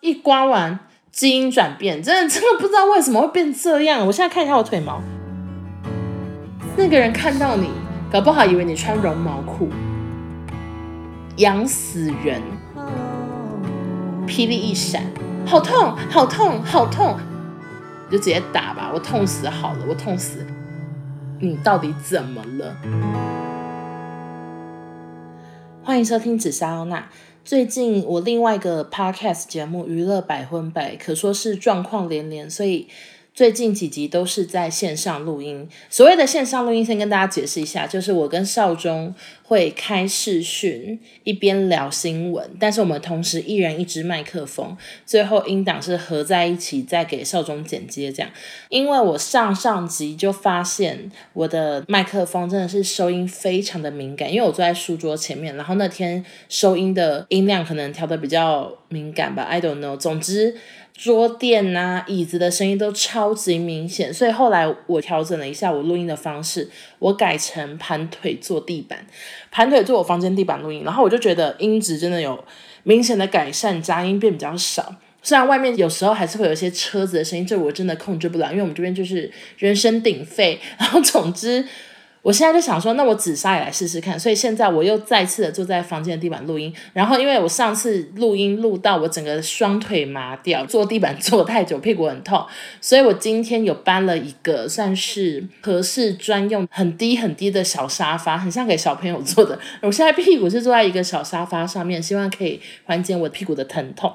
一刮完，基因转变，真的真的不知道为什么会变这样。我现在看一下我腿毛，那个人看到你，搞不好以为你穿绒毛裤，痒死人！霹雳一闪，好痛，好痛，好痛！就直接打吧，我痛死好了，我痛死！你到底怎么了？欢迎收听紫砂欧娜。最近我另外一个 podcast 节目《娱乐百分百》可说是状况连连，所以。最近几集都是在线上录音。所谓的线上录音，先跟大家解释一下，就是我跟少中会开视讯，一边聊新闻，但是我们同时一人一支麦克风，最后音档是合在一起再给少中剪接这样。因为我上上集就发现我的麦克风真的是收音非常的敏感，因为我坐在书桌前面，然后那天收音的音量可能调得比较敏感吧，I don't know。总之。桌垫啊，椅子的声音都超级明显，所以后来我调整了一下我录音的方式，我改成盘腿坐地板，盘腿坐我房间地板录音，然后我就觉得音质真的有明显的改善，杂音变比较少。虽然外面有时候还是会有一些车子的声音，这我真的控制不了，因为我们这边就是人声鼎沸，然后总之。我现在就想说，那我紫砂也来试试看。所以现在我又再次的坐在房间的地板录音。然后因为我上次录音录到我整个双腿麻掉，坐地板坐太久，屁股很痛，所以我今天有搬了一个算是合适专用很低很低的小沙发，很像给小朋友坐的。我现在屁股是坐在一个小沙发上面，希望可以缓解我屁股的疼痛。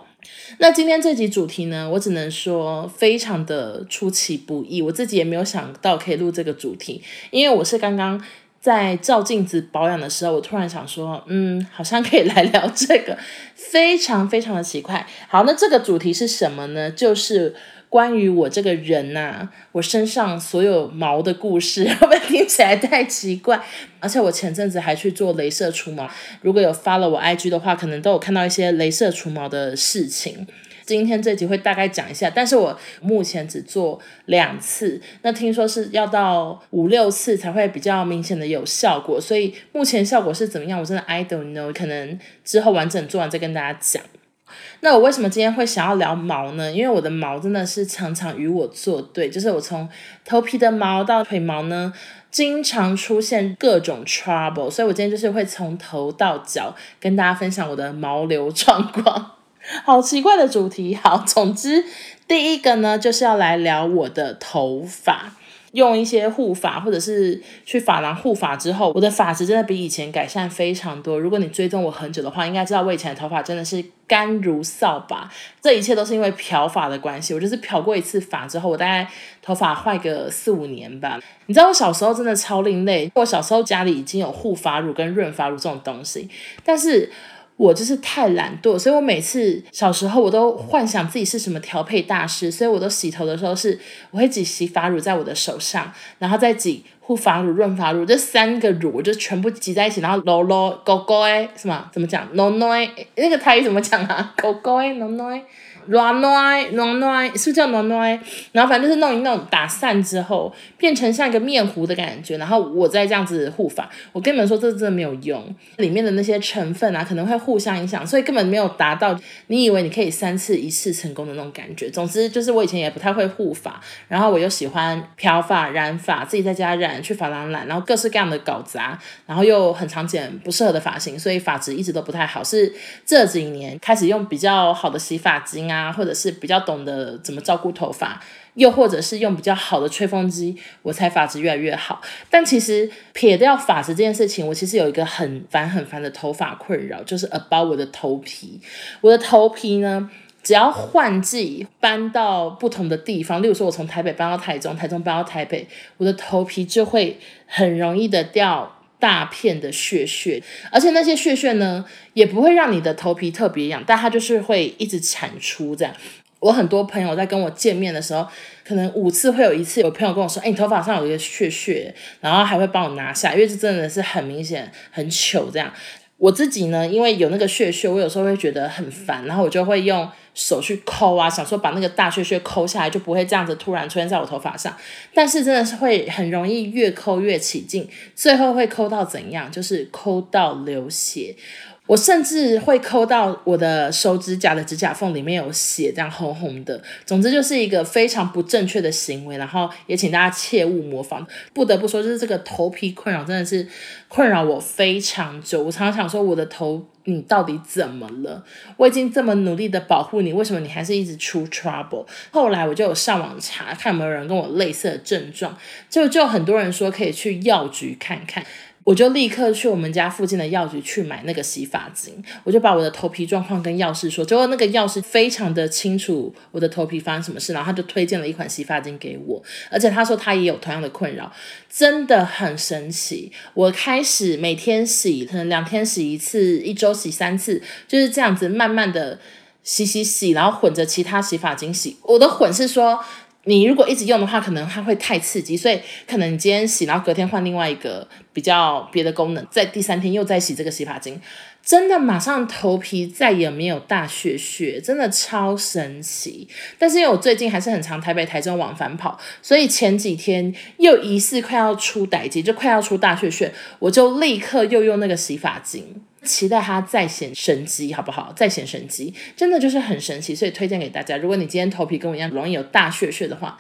那今天这集主题呢，我只能说非常的出其不意，我自己也没有想到可以录这个主题，因为我是刚刚在照镜子保养的时候，我突然想说，嗯，好像可以来聊这个，非常非常的奇怪。好，那这个主题是什么呢？就是。关于我这个人呐、我身上所有毛的故事，会不会听起来太奇怪？而且我前阵子还去做镭射除毛，如果有 follow 我 IG 的话，可能都有看到一些镭射除毛的事情。今天这集会大概讲一下，但是我目前只做两次，那听说是要到五六次才会比较明显的有效果，所以目前效果是怎么样，我真的 I don't know，可能之后完整做完再跟大家讲。那我为什么今天会想要聊毛呢？因为我的毛真的是常常与我作对，就是我从头皮的毛到腿毛呢，经常出现各种 trouble，所以我今天就是会从头到脚跟大家分享我的毛流状况。好奇怪的主题，好，总之第一个呢，就是要来聊我的头发。用一些护发，或者是去发廊护发之后，我的发质真的比以前改善非常多。如果你追踪我很久的话，应该知道我以前的头发真的是干如扫把。这一切都是因为漂发的关系。我就是漂过一次发之后，我大概头发坏个四五年吧。你知道我小时候真的超另类。我小时候家里已经有护发乳跟润发乳这种东西，但是。我就是太懒惰，所以我每次小时候我都幻想自己是什么调配大师，所以我都洗头的时候是我会挤洗发乳在我的手上，然后再挤护发乳、润发乳这三个乳，我就全部挤在一起，然后揉揉勾勾哎，什么怎么讲？no no 那个台语怎么讲啊？勾勾哎，no no 软软软软，是不是叫软软？然后反正就是弄一弄，打散之后变成像一个面糊的感觉，然后我再这样子护发。我跟你们说，这真的没有用，里面的那些成分啊，可能会互相影响，所以根本没有达到你以为你可以三次一次成功的那种感觉。总之就是我以前也不太会护发，然后我又喜欢漂发、染发，自己在家染，去发廊染，然后各式各样的搞砸，然后又很常剪不适合的发型，所以发质一直都不太好。是这几年开始用比较好的洗发精啊。啊，或者是比较懂得怎么照顾头发，又或者是用比较好的吹风机，我才发质越来越好。但其实撇掉发质这件事情，我其实有一个很烦很烦的头发困扰，就是 about 我的头皮。我的头皮呢，只要换季搬到不同的地方，例如说我从台北搬到台中，台中搬到台北，我的头皮就会很容易的掉。大片的屑屑，而且那些屑屑呢，也不会让你的头皮特别痒，但它就是会一直产出这样。我很多朋友在跟我见面的时候，可能五次会有一次，有朋友跟我说：“哎，你头发上有一个屑屑。”然后还会帮我拿下，因为这真的是很明显、很糗这样。我自己呢，因为有那个屑屑，我有时候会觉得很烦，然后我就会用手去抠啊，想说把那个大屑屑抠下来，就不会这样子突然出现在我头发上。但是真的是会很容易越抠越起劲，最后会抠到怎样？就是抠到流血。我甚至会抠到我的手指甲的指甲缝里面有血，这样红红的。总之就是一个非常不正确的行为，然后也请大家切勿模仿。不得不说，就是这个头皮困扰真的是困扰我非常久。我常常想说，我的头你到底怎么了？我已经这么努力的保护你，为什么你还是一直出 trouble？后来我就有上网查，看有没有人跟我类似的症状，就就很多人说可以去药局看看。我就立刻去我们家附近的药局去买那个洗发精，我就把我的头皮状况跟药师说，结果那个药师非常的清楚我的头皮发生什么事，然后他就推荐了一款洗发精给我，而且他说他也有同样的困扰，真的很神奇。我开始每天洗，可能两天洗一次，一周洗三次，就是这样子慢慢的洗洗洗，然后混着其他洗发精洗。我的混是说。你如果一直用的话，可能它会太刺激，所以可能你今天洗，然后隔天换另外一个比较别的功能，在第三天又再洗这个洗发精，真的马上头皮再也没有大屑屑，真的超神奇。但是因为我最近还是很常台北、台中往返跑，所以前几天又疑似快要出代志，就快要出大屑屑，我就立刻又用那个洗发精。期待它再显神机，好不好？再显神机，真的就是很神奇，所以推荐给大家。如果你今天头皮跟我一样容易有大屑屑的话，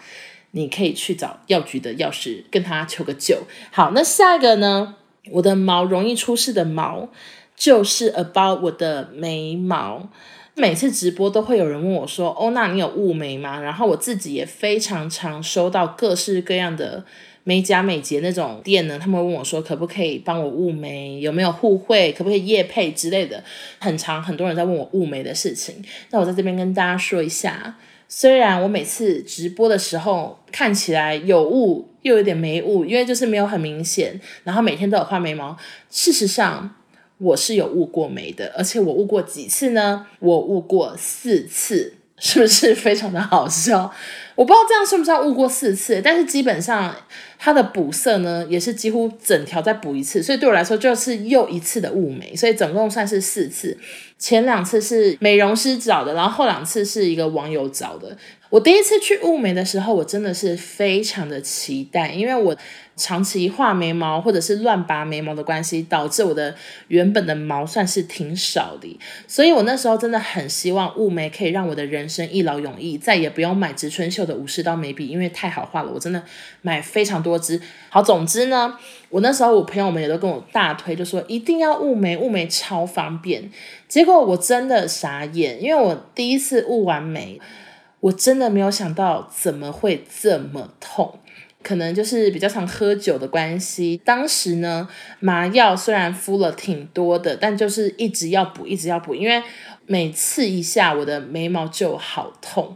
你可以去找药局的药师跟他求个救。好，那下一个呢？我的毛容易出事的毛，就是 about 我的眉毛。每次直播都会有人问我说：“欧娜，你有雾眉吗？”然后我自己也非常常收到各式各样的。美甲美睫那种店呢，他们会问我说，可不可以帮我雾眉，有没有互惠，可不可以业配之类的，很长很多人在问我雾眉的事情。那我在这边跟大家说一下，虽然我每次直播的时候看起来有雾又有点没雾，因为就是没有很明显，然后每天都有画眉毛，事实上我是有雾过眉的，而且我雾过几次呢？我雾过四次。是不是非常的好笑？我不知道这样算不算误过四次，但是基本上它的补色呢，也是几乎整条再补一次，所以对我来说就是又一次的雾眉，所以总共算是四次。前两次是美容师找的，然后后两次是一个网友找的。我第一次去雾眉的时候，我真的是非常的期待，因为我长期画眉毛或者是乱拔眉毛的关系，导致我的原本的毛算是挺少的，所以我那时候真的很希望雾眉可以让我的人生一劳永逸，再也不用买植村秀的武士刀眉笔，因为太好画了，我真的买非常多支。好，总之呢，我那时候我朋友们也都跟我大推，就说一定要雾眉，雾眉超方便。结果我真的傻眼，因为我第一次雾完眉。我真的没有想到怎么会这么痛，可能就是比较常喝酒的关系。当时呢，麻药虽然敷了挺多的，但就是一直要补，一直要补，因为每次一下我的眉毛就好痛。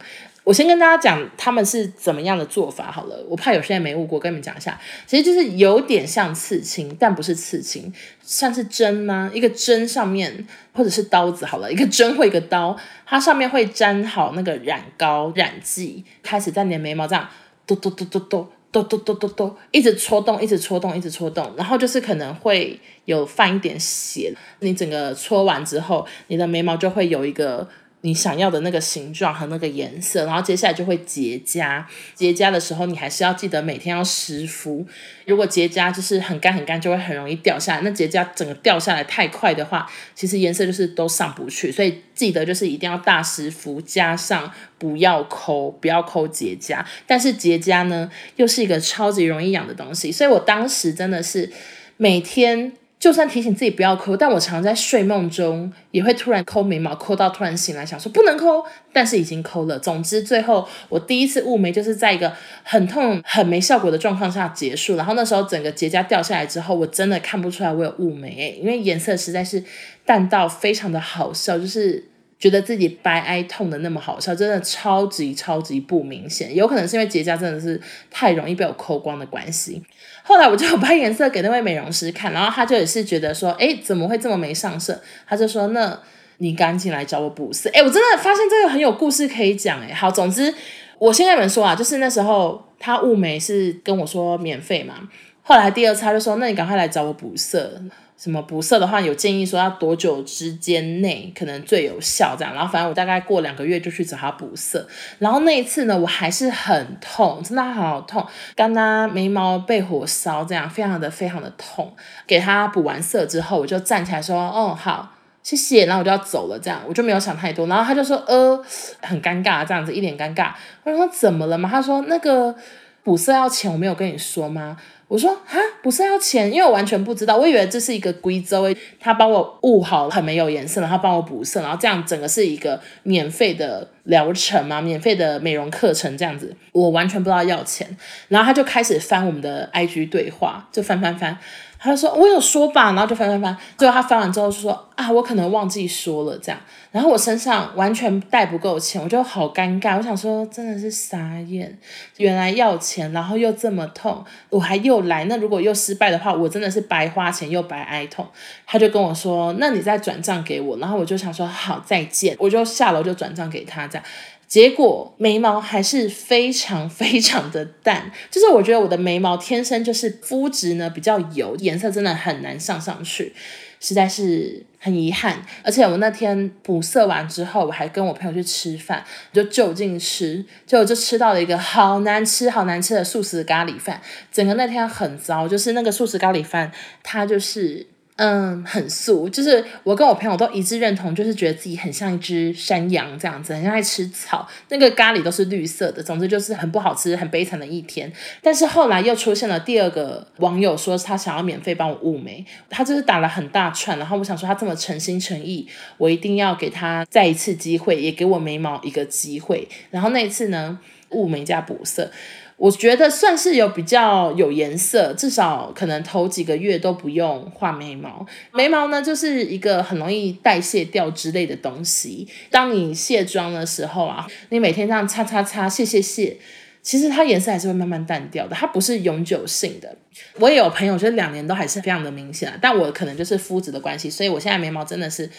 我先跟大家讲他们是怎么样的做法好了，我怕有些人没悟过，跟你们讲一下。其实就是有点像刺青，但不是刺青，像是针吗、一个针上面，或者是刀子好了，一个针或一个刀，它上面会粘好那个染膏、染剂，开始在你的眉毛这样嘟嘟嘟嘟嘟。嘟嘟嘟嘟嘟，一直戳动，一直戳动，一直戳动，然后就是可能会有泛一点血。你整个戳完之后，你的眉毛就会有一个你想要的那个形状和那个颜色，然后接下来就会结痂。结痂的时候，你还是要记得每天要湿敷。如果结痂就是很干很干，就会很容易掉下来。那结痂整个掉下来太快的话，其实颜色就是都上不去。所以记得就是一定要大湿敷，加上不要抠，不要抠结痂。但是结痂呢，又是一个超级容易痒的东西，所以我当时真的是每天。就算提醒自己不要抠，但我常在睡梦中也会突然抠眉毛，抠到突然醒来，想说不能抠，但是已经抠了。总之，最后我第一次雾眉就是在一个很痛、很没效果的状况下结束。然后那时候整个结痂掉下来之后，我真的看不出来我有雾眉，因为颜色实在是淡到非常的好笑，就是。觉得自己白哀痛的那么好笑，真的超级超级不明显，有可能是因为结痂真的是太容易被我抠光的关系。后来我就把颜色给那位美容师看，然后他就也是觉得说，哎，怎么会这么没上色？他就说，那你赶紧来找我补色。哎，我真的发现这个很有故事可以讲。哎，好，总之我先跟你们说啊，就是那时候他雾眉是跟我说免费嘛，后来第二次他就说，那你赶快来找我补色。什么补色的话，有建议说要多久之间内可能最有效这样，然后反正我大概过两个月就去找他补色，然后那一次呢，我还是很痛，真的好痛，刚刚眉毛被火烧这样，非常的非常的痛。给他补完色之后，我就站起来说，哦好，谢谢，然后我就要走了，这样我就没有想太多。然后他就说，呃，很尴尬，这样子一脸尴尬。我说怎么了嘛？他说那个补色要钱，我没有跟你说吗？我说啊，补色要钱，因为我完全不知道，我以为这是一个规则，他帮我雾好很没有颜色，然后帮我补色，然后这样整个是一个免费的疗程嘛，免费的美容课程这样子，我完全不知道要钱。然后他就开始翻我们的 IG 对话，就翻翻翻。他就说：“我有说吧。”然后就翻翻翻，最后他翻完之后就说：“啊，我可能忘记说了这样。”然后我身上完全带不够钱，我就好尴尬。我想说，真的是傻眼，原来要钱，然后又这么痛，我还又来。那如果又失败的话，我真的是白花钱又白挨痛。他就跟我说：“那你再转账给我。”然后我就想说：“好，再见。”我就下楼就转账给他这样。结果眉毛还是非常非常的淡，就是我觉得我的眉毛天生就是肤质呢比较油，颜色真的很难上上去，实在是很遗憾。而且我那天补色完之后，我还跟我朋友去吃饭，就就近吃，结果就吃到了一个好难吃好难吃的素食咖喱饭，整个那天很糟，就是那个素食咖喱饭，它就是。嗯，很素，就是我跟我朋友都一致认同，就是觉得自己很像一只山羊这样子，很像在吃草。那个咖喱都是绿色的，总之就是很不好吃，很悲惨的一天。但是后来又出现了第二个网友说他想要免费帮我雾眉，他就是打了很大串，然后我想说他这么诚心诚意，我一定要给他再一次机会，也给我眉毛一个机会。然后那一次呢，雾眉加补色。我觉得算是有比较有颜色，至少可能头几个月都不用画眉毛。眉毛呢，就是一个很容易代谢掉之类的东西。当你卸妆的时候啊，你每天这样擦擦擦、卸卸卸，其实它颜色还是会慢慢淡掉的，它不是永久性的。我也有朋友，就是两年都还是非常的明显，但我可能就是肤质的关系，所以我现在眉毛真的是。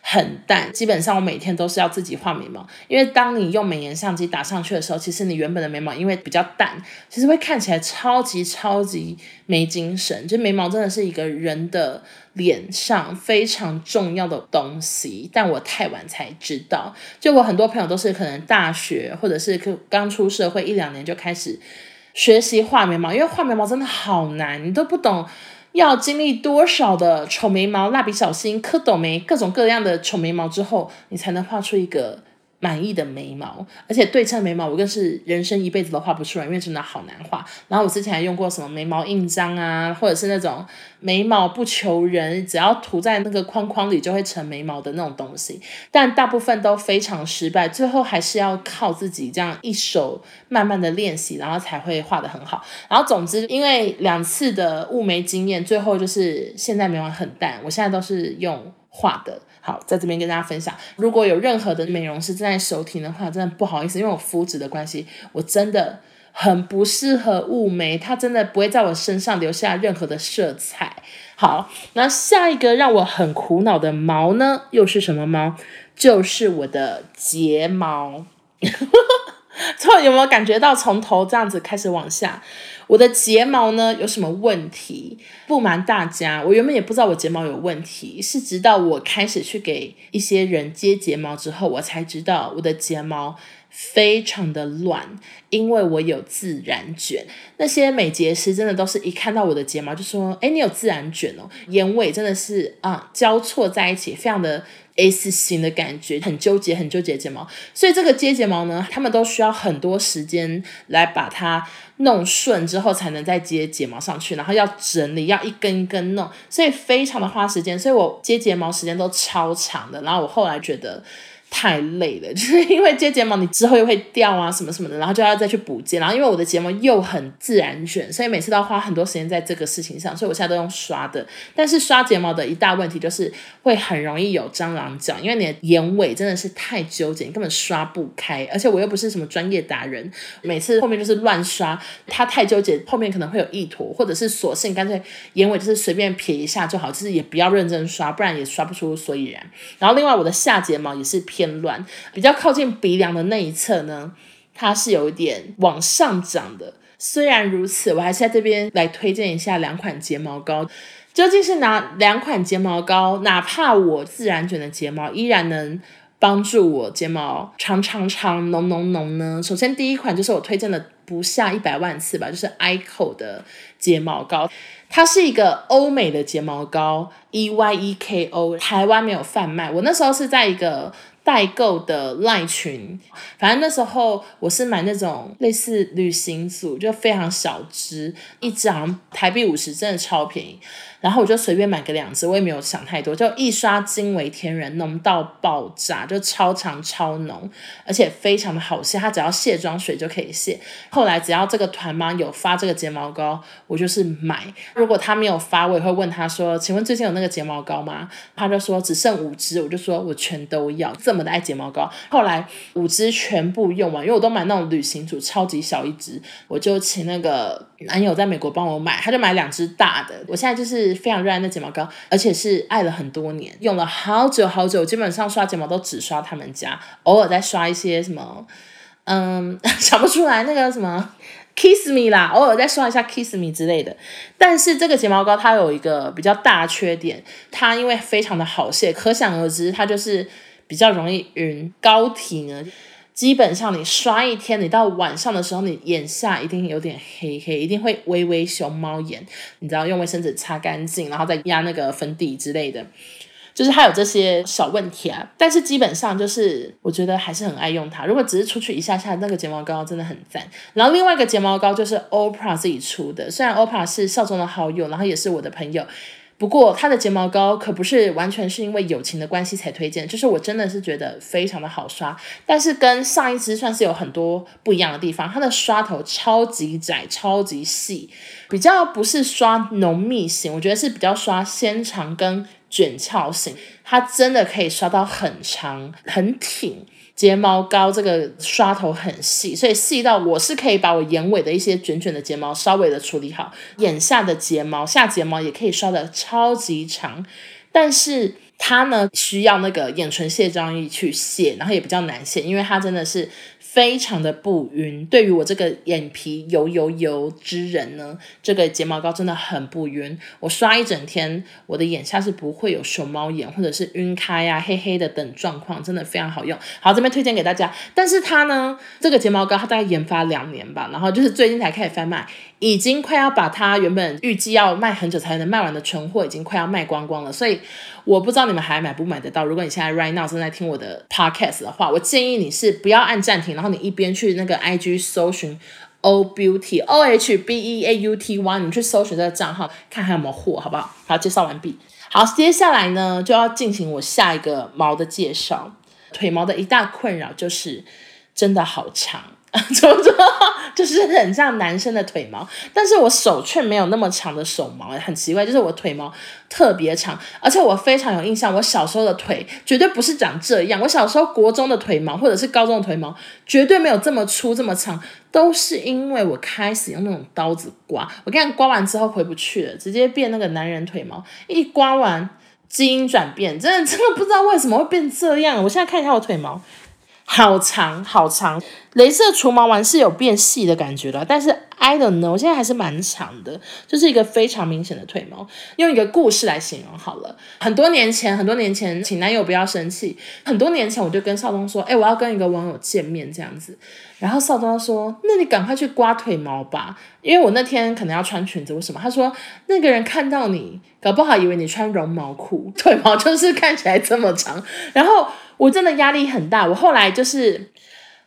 很淡，基本上我每天都是要自己画眉毛，因为当你用美颜相机打上去的时候，其实你原本的眉毛因为比较淡，其实会看起来超级超级没精神。就眉毛真的是一个人的脸上非常重要的东西，但我太晚才知道。就我很多朋友都是可能大学或者是刚出社会一两年就开始学习画眉毛，因为画眉毛真的好难，你都不懂。要经历多少的丑眉毛、蜡笔小新、蝌蚪眉、各种各样的丑眉毛之后，你才能画出一个满意的眉毛，而且对称眉毛我更是人生一辈子都画不出来，因为真的好难画。然后我之前还用过什么眉毛印章啊，或者是那种眉毛不求人，只要涂在那个框框里就会成眉毛的那种东西，但大部分都非常失败，最后还是要靠自己这样一手慢慢的练习，然后才会画得很好。然后总之，因为两次的雾眉经验，最后就是现在眉毛很淡，我现在都是用画的。好，在这边跟大家分享，如果有任何的美容师正在收听的话，真的不好意思，因为我肤质的关系，我真的很不适合雾眉，它真的不会在我身上留下任何的色彩。好，那下一个让我很苦恼的毛呢，又是什么毛？就是我的睫毛。错，有没有感觉到从头这样子开始往下？我的睫毛呢，有什么问题？不瞒大家，我原本也不知道我睫毛有问题，是直到我开始去给一些人接睫毛之后，我才知道我的睫毛非常的乱，因为我有自然卷。那些美睫师真的都是一看到我的睫毛就说：“诶，你有自然卷哦。”眼尾真的是啊交错在一起，非常的。S 型的感觉，很纠结，很纠结睫毛，所以这个接睫毛呢，他们都需要很多时间来把它弄顺之后，才能再接睫毛上去，然后要整理，要一根一根弄，所以非常的花时间，所以我接睫毛时间都超长的，然后我后来觉得。太累了，就是因为接睫毛，你之后又会掉啊什么什么的，然后就要再去补接，然后因为我的睫毛又很自然卷，所以每次都要花很多时间在这个事情上，所以我现在都用刷的。但是刷睫毛的一大问题就是会很容易有蟑螂脚，因为你的眼尾真的是太纠结，你根本刷不开。而且我又不是什么专业达人，每次后面就是乱刷，它太纠结，后面可能会有一坨，或者是索性干脆眼尾就是随便撇一下就好，就是也不要认真刷，不然也刷不出所以然。然后另外我的下睫毛也是。偏乱，比较靠近鼻梁的那一侧呢，它是有一点往上涨的。虽然如此，我还是在这边来推荐一下两款睫毛膏。究竟是哪两款睫毛膏？哪怕我自然卷的睫毛依然能帮助我睫毛长长长、浓浓浓呢？首先第一款就是我推荐的不下一百万次吧，就是 Eyeko 的睫毛膏，它是一个欧美的睫毛膏，E Y E K O，台湾没有贩卖。我那时候是在一个。代购的赖群，反正那时候我是买那种类似旅行组，就非常小支，一支好像台币五十，真的超便宜。然后我就随便买个两支，我也没有想太多，就一刷惊为天人，浓到爆炸，就超长超浓，而且非常的好卸，它只要卸妆水就可以卸。后来只要这个团妈有发这个睫毛膏，我就是买。如果他没有发，我也会问他说：“请问最近有那个睫毛膏吗？”他就说只剩五支，我就说我全都要，这我的爱睫毛膏。后来五支全部用完，因为我都买那种旅行组，超级小一支，我就请那个男友在美国帮我买，他就买两支大的。我现在就是。非常热爱的睫毛膏，而且是爱了很多年，用了好久好久，基本上刷睫毛都只刷他们家，偶尔再刷一些什么，嗯，想不出来那个什么 Kiss Me 啦，偶尔再刷一下 Kiss Me 之类的。但是这个睫毛膏它有一个比较大的缺点，它因为非常的好卸，可想而知，它就是比较容易晕。膏体呢？基本上你刷一天，你到晚上的时候，你眼下一定有点黑黑，一定会微微熊猫眼。你知道用卫生纸擦干净，然后再压那个粉底之类的，就是它有这些小问题啊。但是基本上就是我觉得还是很爱用它。如果只是出去一下下，那个睫毛膏真的很赞。然后另外一个睫毛膏就是 OPRA 自己出的，虽然 OPRA 是少中的好友，然后也是我的朋友。不过它的睫毛膏可不是完全是因为友情的关系才推荐，就是我真的是觉得非常的好刷，但是跟上一支算是有很多不一样的地方。它的刷头超级窄，超级细，比较不是刷浓密型，我觉得是比较刷纤长跟卷翘型，它真的可以刷到很长很挺。睫毛膏这个刷头很细，所以细到我是可以把我眼尾的一些卷卷的睫毛稍微的处理好，眼下的睫毛下睫毛也可以刷的超级长，但是它呢需要那个眼唇卸妆液去卸，然后也比较难卸，因为它真的是。非常的不晕，对于我这个眼皮油油油之人呢，这个睫毛膏真的很不晕。我刷一整天，我的眼下是不会有熊猫眼或者是晕开呀、黑黑的等状况，真的非常好用。好，这边推荐给大家。但是它呢，这个睫毛膏它大概研发两年吧，然后就是最近才开始贩卖，已经快要把它原本预计要卖很久才能卖完的存货，已经快要卖光光了。所以我不知道你们还买不买得到。如果你现在 right now 正在听我的 podcast 的话，我建议你是不要按暂停，然后。你一边去那个 IG 搜寻 O Beauty O H B E A U T Y，你去搜寻这个账号，看还有没有货，好不好？好，介绍完毕。好，接下来呢就要进行我下一个毛的介绍。腿毛的一大困扰就是真的好长。怎么说？就是很像男生的腿毛，但是我手却没有那么长的手毛，很奇怪。就是我腿毛特别长，而且我非常有印象，我小时候的腿绝对不是长这样。我小时候国中的腿毛，或者是高中的腿毛，绝对没有这么粗这么长，都是因为我开始用那种刀子刮。我跟你刮完之后回不去了，直接变那个男人腿毛。一刮完，基因转变，真的真的不知道为什么会变这样。我现在看一下我腿毛。好长好长，镭射除毛完是有变细的感觉了，但是 I don't know，我现在还是蛮长的，就是一个非常明显的腿毛。用一个故事来形容好了，很多年前，很多年前，请男友不要生气。很多年前，我就跟少东说，哎、我要跟一个网友见面这样子，然后少东说，那你赶快去刮腿毛吧，因为我那天可能要穿裙子，为什么？他说那个人看到你，搞不好以为你穿绒毛裤，腿毛就是看起来这么长，然后。我真的压力很大，我后来就是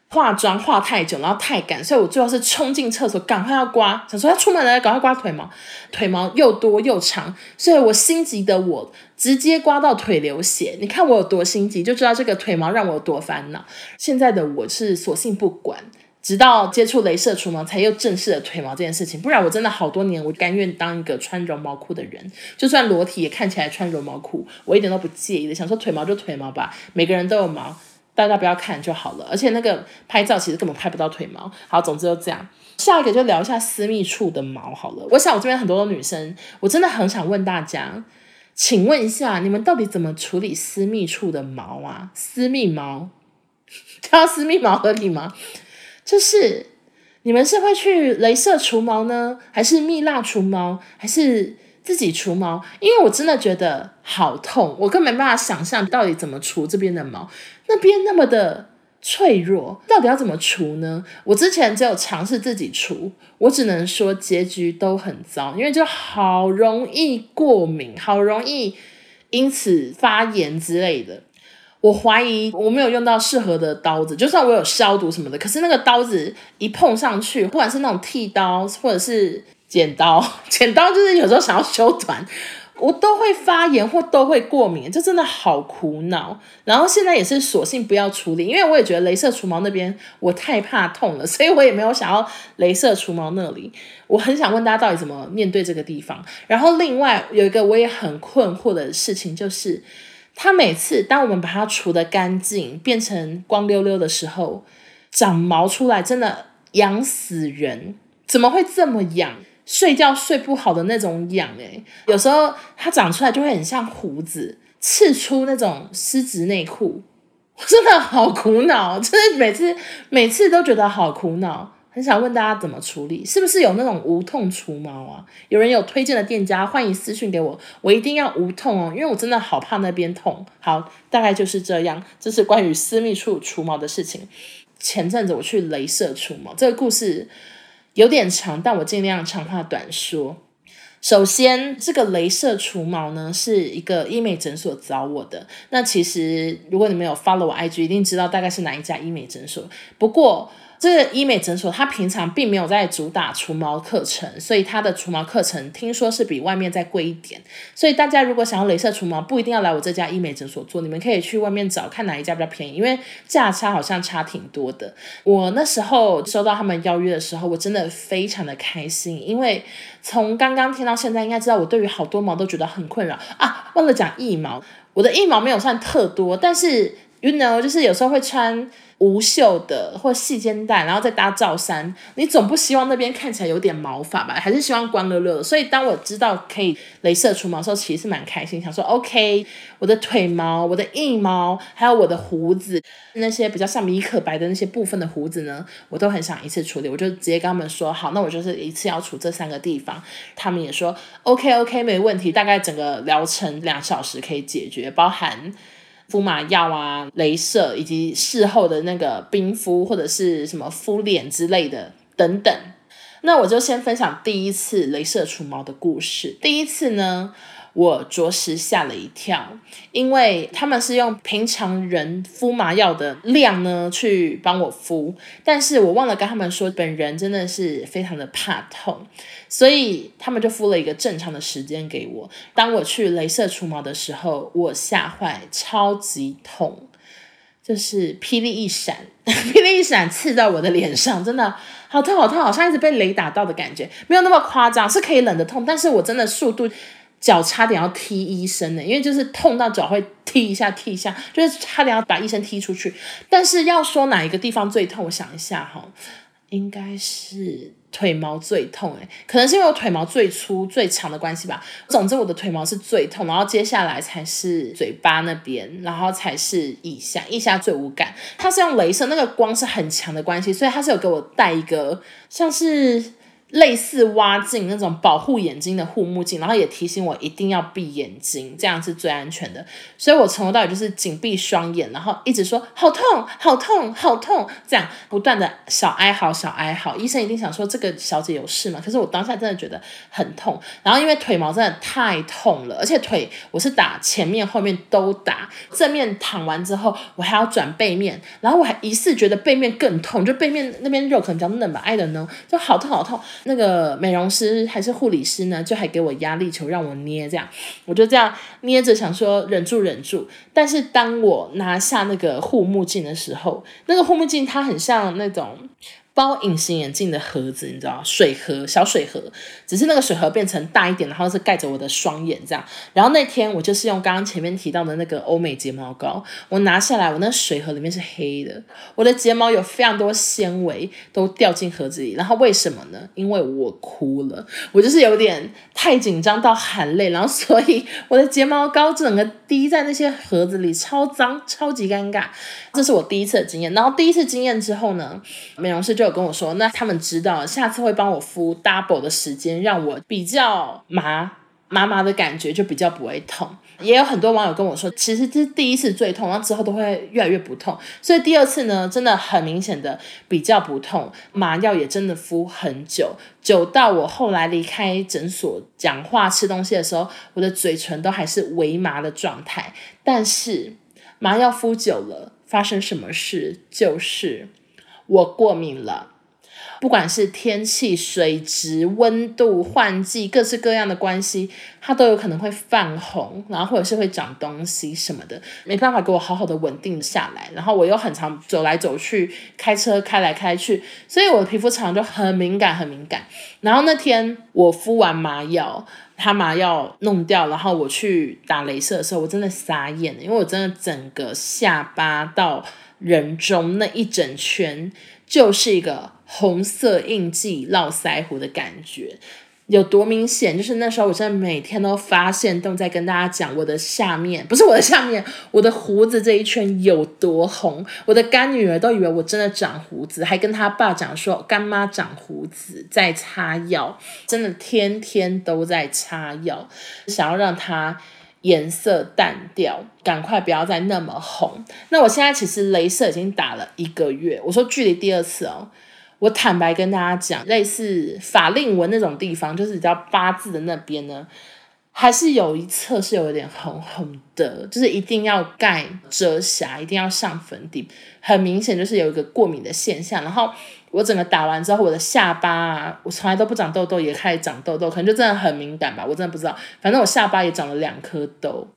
化妆化太久，然后太赶，所以我最后是冲进厕所，赶快要刮，想说要出门了，赶快刮腿毛，腿毛又多又长，所以我心急的我直接刮到腿流血，你看我有多心急，就知道这个腿毛让我有多烦恼。现在的我是索性不管，直到接触镭射除毛，才又正视了腿毛这件事情，不然我真的好多年我甘愿当一个穿绒毛裤的人，就算裸体也看起来穿绒毛裤，我一点都不介意的，想说腿毛就腿毛吧，每个人都有毛。大家不要看就好了，而且那个拍照其实根本拍不到腿毛。好，总之就这样。下一个就聊一下私密处的毛好了。我想我这边很多的女生，我真的很想问大家，请问一下，你们到底怎么处理私密处的毛啊？私密毛，挑私密毛合理吗？就是你们是会去镭射除毛呢，还是蜜蜡除毛，还是？自己除毛，因为我真的觉得好痛，我根本没办法想象到底怎么除这边的毛。那边那么的脆弱，到底要怎么除呢？我之前只有尝试自己除，我只能说结局都很糟，因为就好容易过敏，好容易因此发炎之类的。我怀疑我没有用到适合的刀子，就算我有消毒什么的，可是那个刀子一碰上去，不管是那种剃刀或者是剪刀，剪刀就是有时候想要修短。我都会发炎或都会过敏，就真的好苦恼。然后现在也是索性不要处理，因为我也觉得镭射除毛那边我太怕痛了，所以我也没有想要镭射除毛那里。我很想问大家到底怎么面对这个地方。然后另外有一个我也很困惑的事情，就是它每次当我们把它除得干净，变成光溜溜的时候，长毛出来真的痒死人，怎么会这么痒？睡觉睡不好的那种痒诶，有时候它长出来就会很像胡子，刺出那种丝质内裤，我真的好苦恼，就是每次每次都觉得好苦恼，很想问大家怎么处理，是不是有那种无痛除毛啊？有人有推荐的店家，欢迎私信给我，我一定要无痛哦，因为我真的好怕那边痛。好，大概就是这样，这是关于私密处除毛的事情。前阵子我去镭射除毛，这个故事。有点长，但我尽量长话短说。首先，这个镭射除毛呢，是一个医美诊所找我的。那其实，如果你们有 follow 我 IG，一定知道大概是哪一家医美诊所。不过，这个医美诊所，它平常并没有在主打除毛课程，所以它的除毛课程听说是比外面再贵一点。所以大家如果想要镭射除毛，不一定要来我这家医美诊所做，你们可以去外面找看哪一家比较便宜，因为价差好像差挺多的。我那时候收到他们邀约的时候，我真的非常的开心，因为从刚刚听到现在，应该知道我对于好多毛都觉得很困扰啊。忘了讲腋毛，我的腋毛没有算特多，但是 you know，就是有时候会穿。无袖的或细肩带，然后再搭罩衫，你总不希望那边看起来有点毛发吧？还是希望光溜溜的？所以当我知道可以镭射除毛的时候，其实是蛮开心，想说 OK，我的腿毛、我的腋毛，还有我的胡子，那些比较像米可白的那些部分的胡子呢，我都很想一次处理。我就直接跟他们说好，那我就是一次要除这三个地方。他们也说 OK OK，没问题，大概整个疗程两小时可以解决，包含。敷麻药啊，镭射以及事后的那个冰敷或者是什么敷脸之类的等等。那我就先分享第一次镭射除毛的故事。第一次呢，我着实吓了一跳，因为他们是用平常人敷麻药的量呢去帮我敷，但是我忘了跟他们说，本人真的是非常的怕痛，所以他们就敷了一个正常的时间给我。当我去镭射除毛的时候，我吓坏，超级痛，就是霹雳一闪，霹雳一闪刺到我的脸上，真的好痛好痛，好像一直被雷打到的感觉，没有那么夸张，是可以忍的痛，但是我真的速度。脚差点要踢医生呢，因为就是痛到脚会踢一下踢一下，就是差点要把医生踢出去。但是要说哪一个地方最痛，我想一下哈，应该是腿毛最痛诶，可能是因为我腿毛最粗最长的关系吧。总之我的腿毛是最痛，然后接下来才是嘴巴那边，然后才是腋下，腋下最无感。它是用雷射，那个光是很强的关系，所以它是有给我戴一个像是。类似挖镜那种保护眼睛的护目镜，然后也提醒我一定要闭眼睛，这样是最安全的。所以我从头到尾就是紧闭双眼，然后一直说好痛、好痛、好痛，这样不断的小哀嚎、小哀嚎。医生一定想说这个小姐有事吗？可是我当下真的觉得很痛。然后因为腿毛真的太痛了，而且腿我是打前面、后面都打，正面躺完之后我还要转背面，然后我还疑似觉得背面更痛，就背面那边肉可能比较嫩吧，I don't know，就好痛好痛。那个美容师还是护理师呢，就还给我压力球让我捏，这样我就这样捏着想说忍住忍住。但是当我拿下那个护目镜的时候，那个护目镜它很像那种。包隐形眼镜的盒子，你知道，水盒，小水盒，只是那个水盒变成大一点，然后是盖着我的双眼这样。然后那天我就是用刚刚前面提到的那个欧美睫毛膏，我拿下来，我那水盒里面是黑的，我的睫毛有非常多纤维都掉进盒子里。然后为什么呢？因为我哭了，我就是有点太紧张到含泪，然后所以我的睫毛膏整个滴在那些盒子里，超脏，超级尴尬。这是我第一次的经验。然后第一次经验之后呢，美容师就。就有跟我说，那他们知道下次会帮我敷 double 的时间，让我比较麻麻麻的感觉就比较不会痛。也有很多网友跟我说，其实这是第一次最痛，然后之后都会越来越不痛。所以第二次呢，真的很明显的比较不痛，麻药也真的敷很久，久到我后来离开诊所讲话吃东西的时候，我的嘴唇都还是微麻的状态。但是麻药敷久了，发生什么事？就是我过敏了。不管是天气、水质、温度、换季，各式各样的关系，它都有可能会泛红，然后或者是会长东西什么的，没办法给我好好的稳定下来。然后我又很常走来走去，开车开来开去，所以我的皮肤常常就很敏感，很敏感。然后那天我敷完麻药，他麻药弄掉，然后我去打镭射的时候，我真的傻眼了，因为我真的整个下巴到人中那一整圈就是一个。红色印记、络腮胡的感觉有多明显？就是那时候，我真的每天都发现，都在跟大家讲我的下面，不是我的下面，我的胡子这一圈有多红。我的干女儿都以为我真的长胡子，还跟他爸讲说干妈长胡子，在擦药，真的天天都在擦药，想要让它颜色淡掉，赶快不要再那么红。那我现在其实镭射已经打了一个月，我说距离第二次哦。我坦白跟大家讲，类似法令纹那种地方，就是比较八字的那边呢，还是有一侧是有一点红红的，就是一定要盖遮瑕，一定要上粉底，很明显就是有一个过敏的现象。然后我整个打完之后，我的下巴啊，我从来都不长痘痘，也开始长痘痘，可能就真的很敏感吧，我真的不知道。反正我下巴也长了两颗痘。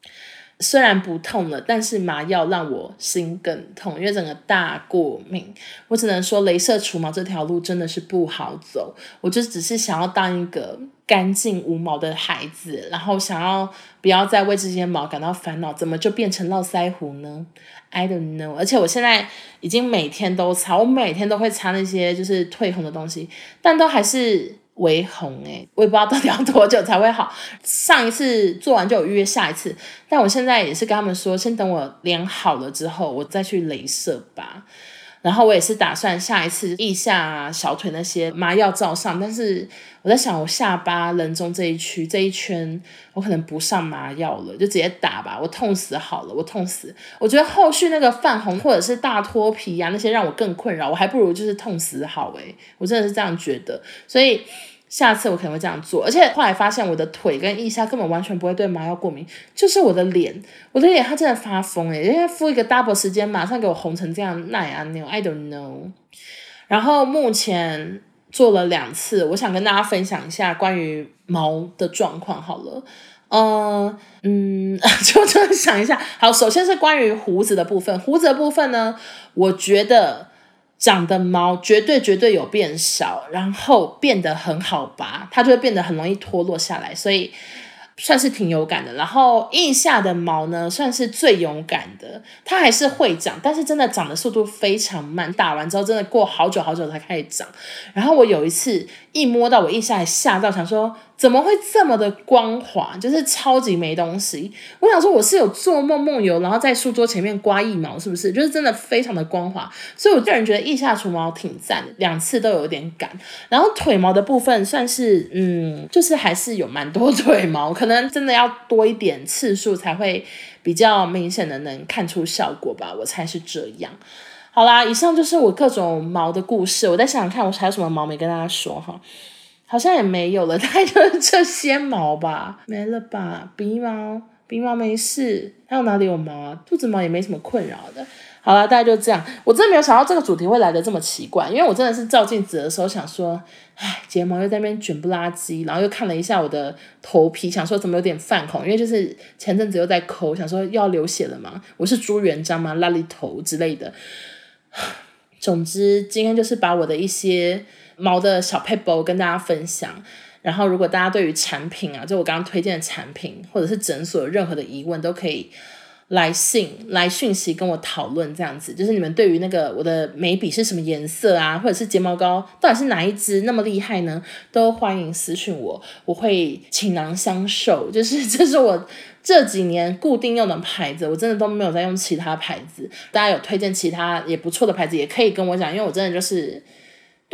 虽然不痛了，但是麻药让我心更痛，因为整个大过敏。我只能说，镭射除毛这条路真的是不好走。我就只是想要当一个干净无毛的孩子，然后想要不要再为这些毛感到烦恼，怎么就变成络腮胡呢？I don't know。而且我现在已经每天都擦，我每天都会擦那些就是退红的东西，但都还是。微红诶、我也不知道到底要多久才会好。上一次做完就有预约下一次，但我现在也是跟他们说，先等我脸好了之后，我再去镭射吧。然后我也是打算下一次腋下啊、小腿那些麻药照上，但是我在想，我下巴、人中这一区这一圈，我可能不上麻药了，就直接打吧。我痛死好了，我痛死。我觉得后续那个泛红或者是大脱皮呀、啊，那些让我更困扰，我还不如就是痛死好诶、我真的是这样觉得。所以。下次我可能会这样做，而且后来发现我的腿跟腋下根本完全不会对麻药过敏，就是我的脸，我的脸它真的发疯诶，因为敷一个 double 时间，马上给我红成这样，奈啊牛，I don't know。然后目前做了两次，我想跟大家分享一下关于毛的状况好了，嗯嗯，就就想一下，好，首先是关于胡子的部分，胡子的部分呢，我觉得。长的毛绝对绝对有变少，然后变得很好拔，它就会变得很容易脱落下来，所以算是挺有感的。然后腋下的毛呢，算是最勇敢的，它还是会长，但是真的长的速度非常慢，打完之后真的过好久好久才开始长。然后我有一次一摸到我腋下，还吓到，想说。怎么会这么的光滑？就是超级没东西。我想说我是有做梦梦游，然后在书桌前面刮腋毛，是不是？就是真的非常的光滑。所以我个人觉得腋下除毛挺赞的，两次都有点赶。然后腿毛的部分算是，嗯，就是还是有蛮多 腿毛，可能真的要多一点次数才会比较明显的能看出效果吧。我猜是这样。好啦，以上就是我各种毛的故事。我再想想看，我还有什么毛没跟大家说哈。好像也没有了，大概就是这些毛吧，没了吧？鼻毛，鼻毛没事，还有哪里有毛啊？肚子毛也没什么困扰的。好了，大概就这样。我真的没有想到这个主题会来的这么奇怪，因为我真的是照镜子的时候想说，唉，睫毛又在那边卷不拉几，然后又看了一下我的头皮，想说怎么有点泛红，因为就是前阵子又在抠，想说要流血了嘛。我是朱元璋吗？癞痢头之类的。总之，今天就是把我的一些。猫的小撇步跟大家分享，然后如果大家对于产品啊，就我刚刚推荐的产品，或者是诊所有任何的疑问，都可以来信来讯息跟我讨论，这样子就是你们对于那个我的眉笔是什么颜色啊，或者是睫毛膏到底是哪一支那么厉害呢？都欢迎私讯我，我会倾囊相授。就是 这是我这几年固定用的牌子，我真的都没有在用其他牌子。大家有推荐其他也不错的牌子，也可以跟我讲，因为我真的就是。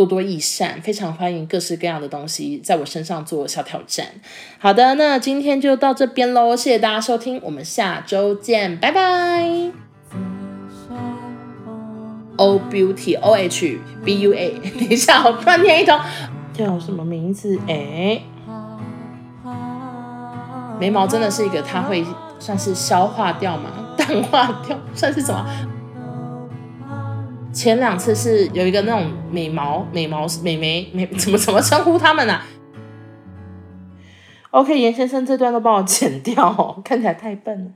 多多益善，非常欢迎各式各样的东西在我身上做小挑战。好的，那今天就到这边喽，谢谢大家收听，我们下周见，拜拜。O Beauty O H B U A，等一下，我突然念一通，叫什么名字？哎，眉毛真的是一个，它会算是消化掉吗？淡化掉，算是什么？前两次是有一个那种美毛、美毛、美眉、美怎么怎么称呼他们啊？OK，严先生这段都帮我剪掉哦，看起来太笨了。